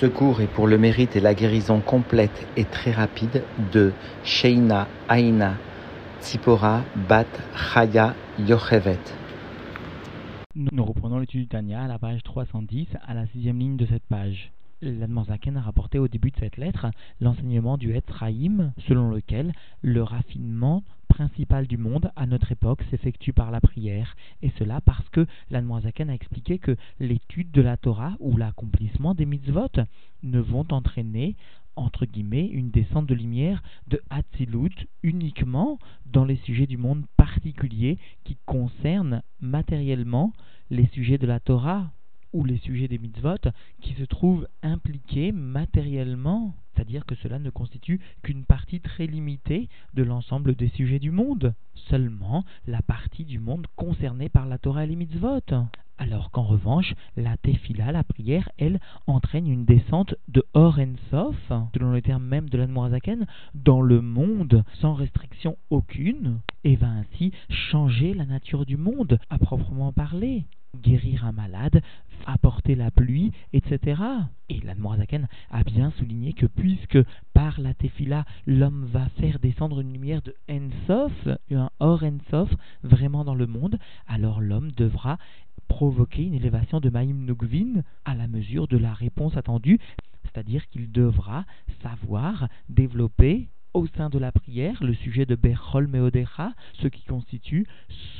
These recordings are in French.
Ce cours est pour le mérite et la guérison complète et très rapide de Sheina Aina Tzipora Bat Chaya Yochevet. Nous reprenons l'étude du Tanya à la page 310, à la sixième ligne de cette page. L'Admanzaken a rapporté au début de cette lettre l'enseignement du Etzraïm, selon lequel le raffinement principal du monde à notre époque s'effectue par la prière, et cela parce que l'Admanzaken a expliqué que l'étude de la Torah ou l'accomplissement des mitzvot ne vont entraîner entre guillemets, une descente de lumière de Hatzilut uniquement dans les sujets du monde particulier qui concernent matériellement les sujets de la Torah ou les sujets des mitzvot qui se trouvent impliqués matériellement, c'est-à-dire que cela ne constitue qu'une partie très limitée de l'ensemble des sujets du monde, seulement la partie du monde concernée par la Torah et les mitzvot. Alors qu'en revanche, la tefila, la prière, elle, entraîne une descente de Or Sof, selon le terme même de l'Anmoazaken, dans le monde sans restriction aucune, et va ainsi changer la nature du monde, à proprement parler guérir un malade, apporter la pluie, etc. Et l'Admorazaken a bien souligné que puisque par la tefila, l'homme va faire descendre une lumière de Ensof, un Or Ensof, vraiment dans le monde, alors l'homme devra provoquer une élévation de Maïm Nugvin à la mesure de la réponse attendue, c'est-à-dire qu'il devra savoir développer au sein de la prière le sujet de Bechol Meodecha, ce qui constitue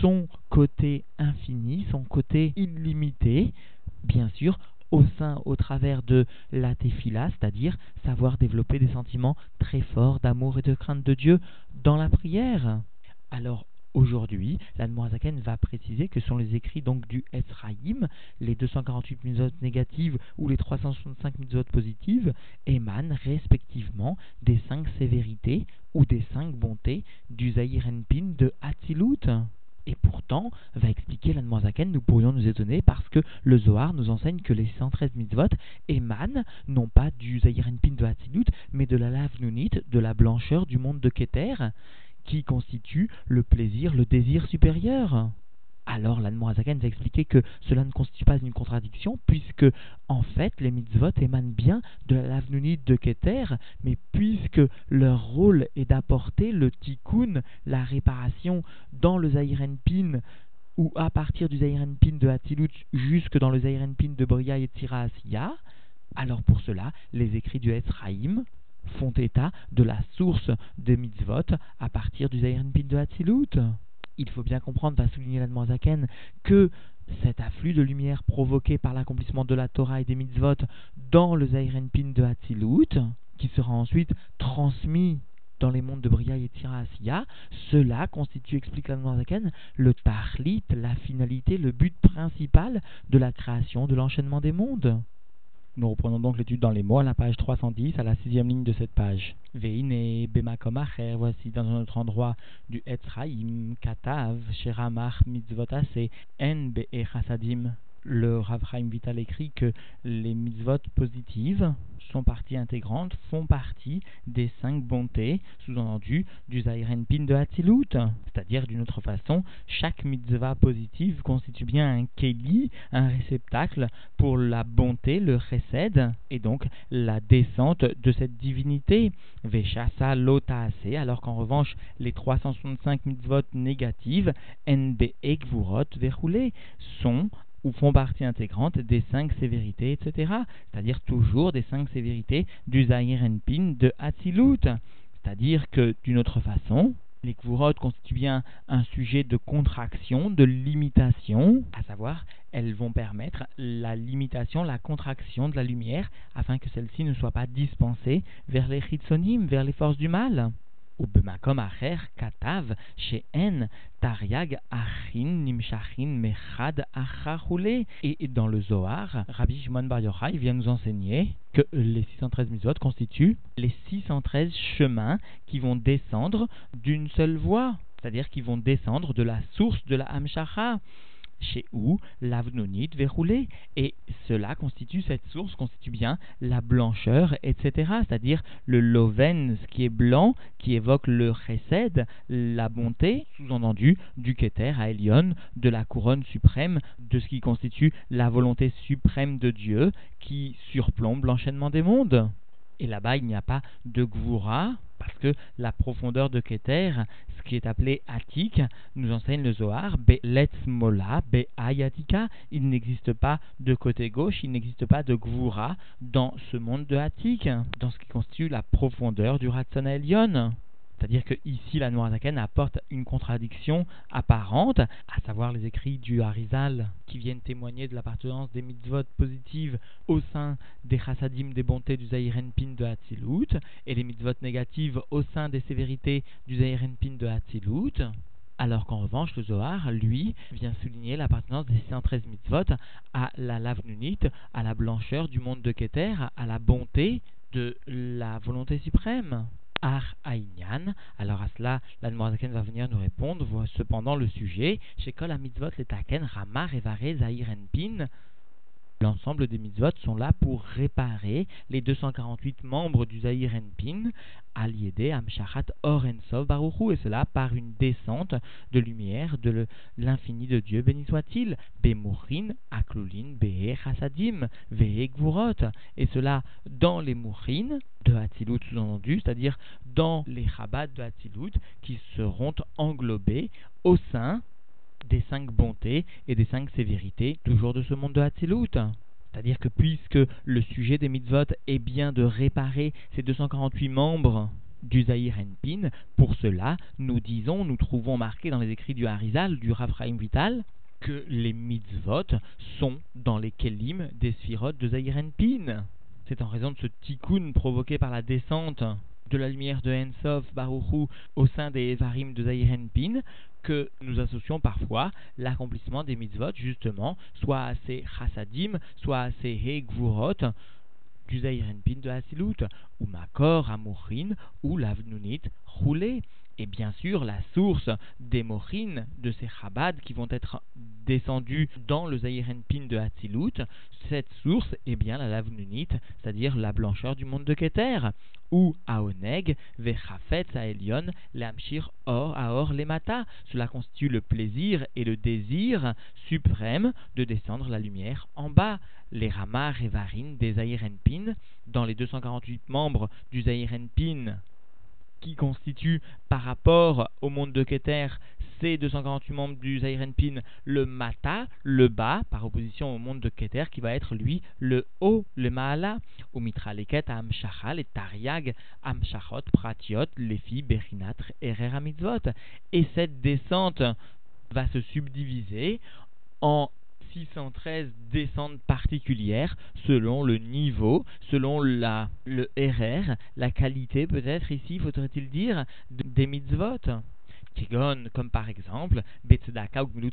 son côté infini, son côté illimité, bien sûr, au sein, au travers de la tefila, c'est-à-dire savoir développer des sentiments très forts d'amour et de crainte de Dieu dans la prière. Alors, Aujourd'hui, l'Admorazaken va préciser que sont les écrits donc du Esraïm, les 248 mitzvot négatives ou les 365 mitzvot positives, émanent respectivement des cinq sévérités ou des cinq bontés du Zahir Enpin de Hatzilut. Et pourtant, va expliquer l'Admorazaken, nous pourrions nous étonner parce que le Zohar nous enseigne que les 113 mitzvot émanent non pas du Zahir Enpin de Hatzilut, mais de la lave de la blancheur du monde de Keter qui constitue le plaisir, le désir supérieur. Alors l'Anmoazaken va expliquer que cela ne constitue pas une contradiction, puisque en fait les mitzvot émanent bien de la lavnunite de Keter, mais puisque leur rôle est d'apporter le tikkun, la réparation, dans le Zahirenpin, ou à partir du Zahirenpin de Hatilut jusque dans le Zahirenpin de Bria et Tira Asiya, alors pour cela, les écrits du Ezraïm font état de la source de mitzvot à partir du Zayirin Pin de Hatzilut. Il faut bien comprendre, va souligner l'Admoazaken, que cet afflux de lumière provoqué par l'accomplissement de la Torah et des mitzvot dans le Zayirin Pin de Hatzilut, qui sera ensuite transmis dans les mondes de Bria et Tira Asiya, cela constitue, explique l'Admoazaken, le tahlit, la finalité, le but principal de la création, de l'enchaînement des mondes. Nous reprenons donc l'étude dans les mots à la page 310, à la sixième ligne de cette page. Veine bemakomacher, voici dans un autre endroit du Etzraim, Katav, Sheramach, Mitzvotase, En be le Rav Vital écrit que les mitzvot positives sont partie intégrante, font partie des cinq bontés, sous-entendu du Zairen Pin de Hatzilut. C'est-à-dire, d'une autre façon, chaque mitzvah positive constitue bien un keli, un réceptacle pour la bonté, le chesed, et donc la descente de cette divinité. Veshasa lotaase, alors qu'en revanche, les 365 mitzvot négatives, NB ekvurot verroulé, sont ou font partie intégrante des cinq sévérités, etc. C'est-à-dire toujours des cinq sévérités du Zahir Pin de Hatzilut. C'est-à-dire que, d'une autre façon, les Kvurot constituent bien un sujet de contraction, de limitation, à savoir, elles vont permettre la limitation, la contraction de la lumière, afin que celle-ci ne soit pas dispensée vers les chitsonim, vers les forces du mal. ובמקום אחר כתב שאין tariag achin nimshachin mechad achachule. Et dans le Zohar, Rabbi Shimon Bar Yochai vient nous enseigner que les 613 mitzvot constituent les 613 chemins qui vont descendre d'une seule voie, c'est-à-dire qui vont descendre de la source de la Hamshacha chez où l'avnonit verroulé. Et cela constitue, cette source constitue bien la blancheur, etc. C'est-à-dire le loven, ce qui est blanc, qui évoque le chesed, la bonté, sous-entendu, du keter à Elion, de la couronne suprême, de ce qui constitue la volonté suprême de Dieu, qui surplombe l'enchaînement des mondes. Et là-bas, il n'y a pas de gvura, parce que la profondeur de Keter, ce qui est appelé Atik, nous enseigne le Zohar, Be'letz Mola, Be'ayatika, il n'existe pas de côté gauche, il n'existe pas de Gvura dans ce monde de Atik, dans ce qui constitue la profondeur du Ratzon Elion. C'est-à-dire que ici, la Noirzaken apporte une contradiction apparente, à savoir les écrits du Harizal qui viennent témoigner de l'appartenance des mitzvot positives au sein des chassadim des bontés du Zahirenpin de Hatzilut et les mitzvot négatives au sein des sévérités du Zahirenpin de Hatzilut. Alors qu'en revanche, le Zohar, lui, vient souligner l'appartenance des 613 mitzvot à la lavnunite, à la blancheur du monde de Keter, à la bonté de la volonté suprême. Ar Aïnyan. Alors à cela, l'Admorazaken va venir nous répondre. Cependant le sujet. Chez Kol Mitzvot, Letaken, Ramar, Evare, Zahiren Pin. L'ensemble des mitzvot sont là pour réparer les 248 membres du Zahir Pin, Aliede, Amshachat, Orensov, Baruchu, et cela par une descente de lumière de l'infini de Dieu, béni soit-il, Bemurin, Aklulin, Behe, Chassadim, Vehe, Gvurot, et cela dans les Mourin de Hatzilut sous-entendu, c'est-à-dire dans les Chabad de Hatzilut qui seront englobés au sein des cinq bontés et des cinq sévérités, toujours de ce monde de Hatzilut. C'est-à-dire que puisque le sujet des mitzvot est bien de réparer ces 248 membres du Zahir Enpin, pour cela, nous disons, nous trouvons marqué dans les écrits du Harizal, du Raphaïm Vital, que les mitzvot sont dans les kelim des sphirotes de Zahir Enpin. C'est en raison de ce tikkun provoqué par la descente de la lumière de Ensov Baruchu au sein des Varim de Pin que nous associons parfois l'accomplissement des mitzvot justement soit à ces chassadim, soit à ces hegvurot du Pin de Hasilut, ou Makor, Amurin, ou l'Avnunit, roulé. Et bien sûr, la source des mochines de ces chabad qui vont être descendus dans le Pin de Hatzilut, cette source est bien la lavnunit, c'est-à-dire la blancheur du monde de Keter, ou Aoneg, Vechafet Aelion, Lamshir Or Aor Lemata. Cela constitue le plaisir et le désir suprême de descendre la lumière en bas. Les Ramas Revarin des Pin, dans les 248 membres du Pin, qui constitue par rapport au monde de Keter ces 248 membres du Pin, le Mata, le bas, par opposition au monde de Keter, qui va être lui le haut, le Maala, ou Mitraleket, Amshachal, et Tariag, Amshachot, Pratiot, Lefi, Berinatre, Erer Mitzvot. Et cette descente va se subdiviser en 613 descentes particulières selon le niveau, selon le RR, la qualité peut-être ici, faudrait-il dire, des mitzvot. comme par exemple, Betzedaka ou Gmilut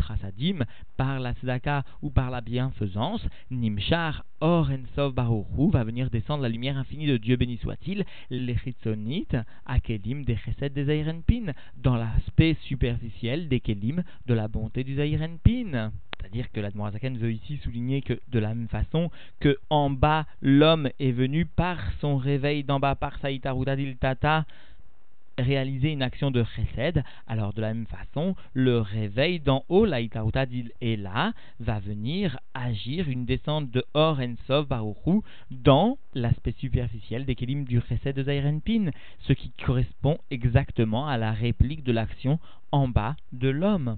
par la Tzedaka ou par la bienfaisance, Nimshar Or Ensov Baruchu va venir descendre la lumière infinie de Dieu béni soit-il, les Chitzonites, Akelim des Chesed des Zairenpin, dans l'aspect superficiel des Kelim de la bonté du Zairenpin. C'est-à-dire que l'Admorazaken veut ici souligner que de la même façon que en bas l'homme est venu par son réveil d'en bas par Saïtarudadil Tata réaliser une action de chesed, alors de la même façon, le réveil d'en haut, la est là, va venir agir une descente de Or Ensov Baruchu dans l'aspect superficiel des kelim du chesed de Zairenpin, ce qui correspond exactement à la réplique de l'action en bas de l'homme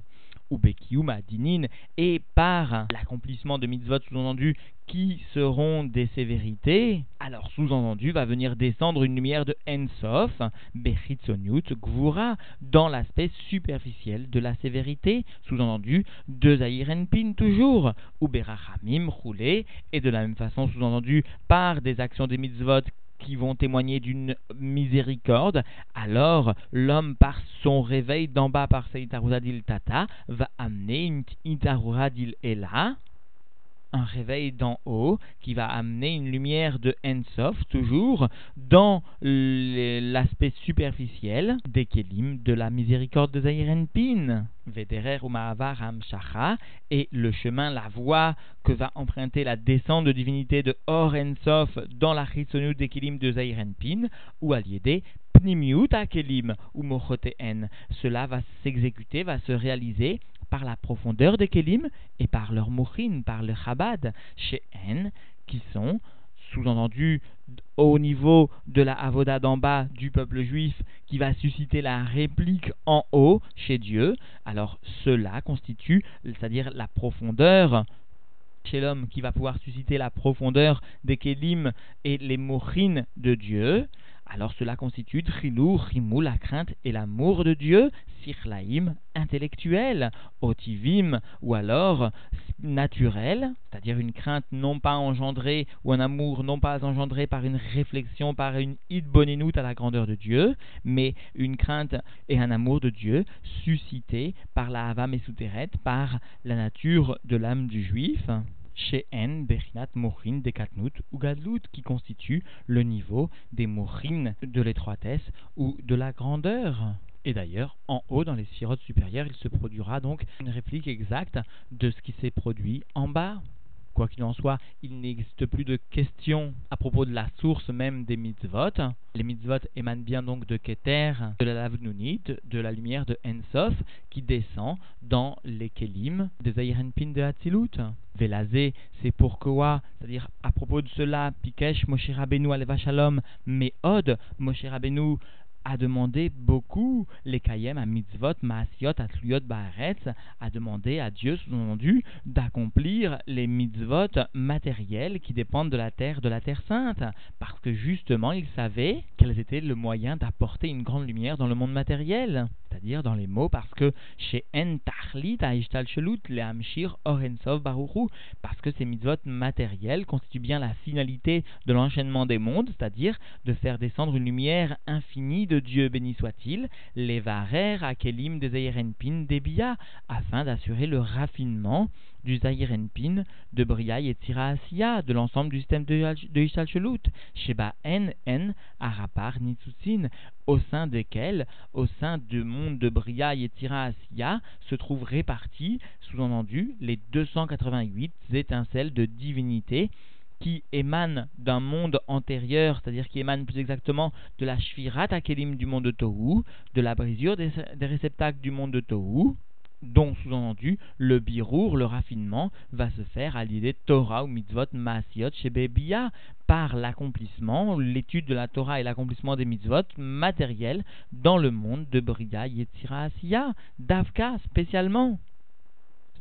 ou Dinin, et par l'accomplissement de mitzvot sous-entendu qui seront des sévérités, alors sous-entendu va venir descendre une lumière de Ensof, Bechitzoniut, Gvura, dans l'aspect superficiel de la sévérité, sous-entendu de Zahirenpin toujours, ou Berachamim, roulé, et de la même façon sous-entendu par des actions des mitzvot qui vont témoigner d'une miséricorde, alors l'homme, par son réveil d'en bas par sa Tata, va amener une Itaruradil Ela, un réveil d'en haut qui va amener une lumière de Ensof, toujours dans l'aspect superficiel des Kelim de la miséricorde de Zairenpin. Vederer ou Amshacha, et le chemin, la voie que va emprunter la descente de divinité de Or Ensof dans la Chitsonut des Kelim de Zairenpin, ou Aliédé, Pnimiut Kelim ou Mochoteen. Cela va s'exécuter, va se réaliser par la profondeur des Kelim et par leur mouchin, par le Chabad, chez N, qui sont, sous-entendu, au niveau de la avoda d'en bas du peuple juif, qui va susciter la réplique en haut chez Dieu. Alors cela constitue, c'est-à-dire la profondeur chez l'homme qui va pouvoir susciter la profondeur des Kelim et les mochines de Dieu, alors cela constitue Trilou, Rimou, la crainte et l'amour de Dieu, Sirlaïm, intellectuel, Otivim, ou alors naturel, c'est-à-dire une crainte non pas engendrée ou un amour non pas engendré par une réflexion, par une idboninout à la grandeur de Dieu, mais une crainte et un amour de Dieu suscités par la Hava Mesuteret, par la nature de l'âme du juif chez N, Bechinat, Mochin, Dekatnut ou Gadlut, qui constitue le niveau des Mochin de l'étroitesse ou de la grandeur. Et d'ailleurs, en haut, dans les sirotes supérieures, il se produira donc une réplique exacte de ce qui s'est produit en bas. Quoi qu'il en soit, il n'existe plus de questions à propos de la source même des mitzvot. Les mitzvot émanent bien donc de Keter, de la Lavnunit, de la lumière de Ensof, qui descend dans les Kelim des Ayrenpin de Hatzilut. Velazé, c'est pourquoi, c'est-à-dire à propos de cela, Pikesh, Moshe Rabbeinu, Aleva Shalom, Meod, Moshe Rabbeinu a demandé beaucoup. Les Kayem à mitzvot, maasiot, atluyot, baaretz, a demandé à Dieu, sous-entendu, d'accomplir les mitzvot matériels qui dépendent de la terre, de la terre sainte, parce que justement il savait quels étaient le moyen d'apporter une grande lumière dans le monde matériel, c'est-à-dire dans les mots, parce que chez En Tachlit, Aishtal Shelut, le Hamshir, Orensov, Baruchu, parce que ces mitzvot matériels constituent bien la finalité de l'enchaînement des mondes, c'est-à-dire de faire descendre une lumière infinie Dieu béni soit-il, les varer à Kelim des Zairenpin Debia, afin d'assurer le raffinement du Zairenpin de Bria et Asiya, de l'ensemble du système de, de Ishal Sheba En En Arapar Nitsutsin, au sein desquels, au sein du monde de Bria et Asiya, se trouvent répartis, sous-entendu, les 288 étincelles de divinité qui émane d'un monde antérieur, c'est-à-dire qui émane plus exactement de la Shvirat Akelim du monde de Tohu, de la brisure des, réceptacles du monde de Tohu, dont sous-entendu le birour, le raffinement, va se faire à l'idée Torah ou mitzvot maasiot chez Bebia, par l'accomplissement, l'étude de la Torah et l'accomplissement des mitzvot matériels dans le monde de Bria Yetzira Asiya, d'Avka spécialement.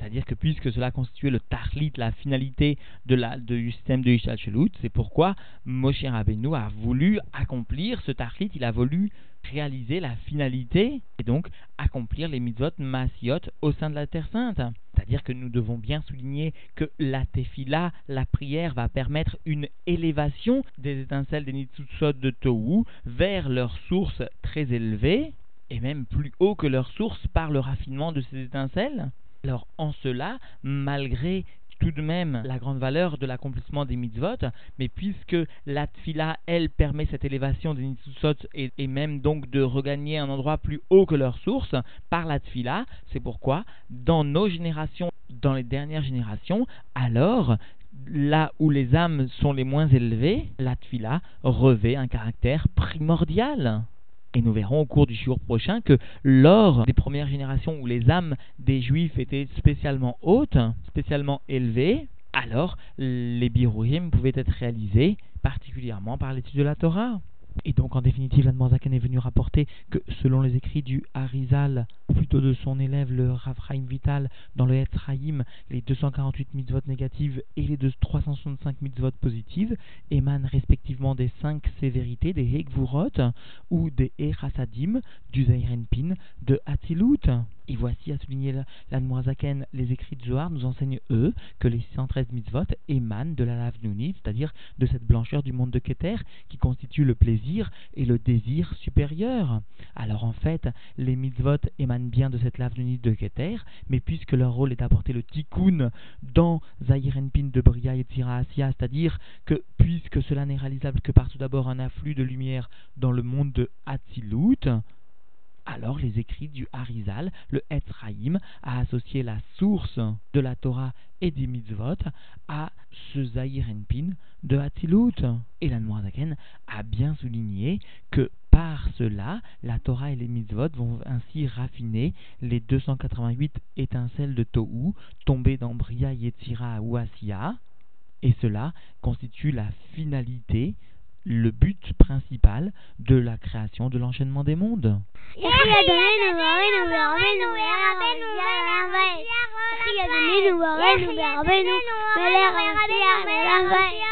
C'est-à-dire que puisque cela constituait le tahlit, la finalité du système de Ishal c'est pourquoi Moshe Rabbeinu a voulu accomplir ce tahlit, il a voulu réaliser la finalité et donc accomplir les mitzvot masiot au sein de la Terre Sainte. C'est-à-dire que nous devons bien souligner que la tefila, la prière, va permettre une élévation des étincelles des nitsutsot de Tohu vers leur source très élevée et même plus haut que leur source par le raffinement de ces étincelles. Alors en cela, malgré tout de même la grande valeur de l'accomplissement des mitzvot, mais puisque la tfila, elle, permet cette élévation des mitzvot et, et, même donc de regagner un endroit plus haut que leur source par la tfila, c'est pourquoi dans nos générations, dans les dernières générations, alors là où les âmes sont les moins élevées, la tfila revêt un caractère primordial. Et nous verrons au cours du jour prochain que lors des premières générations où les âmes des juifs étaient spécialement hautes, spécialement élevées, alors les birouhim pouvaient être réalisés particulièrement par l'étude de la Torah. Et donc, en définitive, l'Admorzaken est venu rapporter que, selon les écrits du Harizal, plutôt de son élève, le Ravraim Vital, dans le Etzraïm, les 248 mitzvot négatives et les 365 mitzvot positives émanent respectivement des cinq sévérités, des Hekvurot ou des Erasadim, du Zairenpin, de Hatilut. Et voici, à souligner l'Anmoazaken, les écrits de Zohar nous enseignent, eux, que les 613 mitzvot émanent de la lave c'est-à-dire de cette blancheur du monde de Keter, qui constitue le plaisir et le désir supérieur. Alors en fait, les mitzvot émanent bien de cette lave de Keter, mais puisque leur rôle est d'apporter le tikkun dans Zahir Pin de Bria et Tzira c'est-à-dire que puisque cela n'est réalisable que par tout d'abord un afflux de lumière dans le monde de Hatzilut, alors les écrits du Harizal, le Etzraïm, a associé la source de la Torah et des mitzvot à ce Zahir Pin de Hatzilut. Et la Noirzaken a bien souligné que par cela, la Torah et les mitzvot vont ainsi raffiner les 288 étincelles de Tohu tombées dans Bria, Yetzira ou Asiya, et cela constitue la finalité le but principal de la création de l'enchaînement des mondes. Noël, Noël, Noël, Noël, Noël, Noël, Noël, Noël, Noël, Noël, Noël,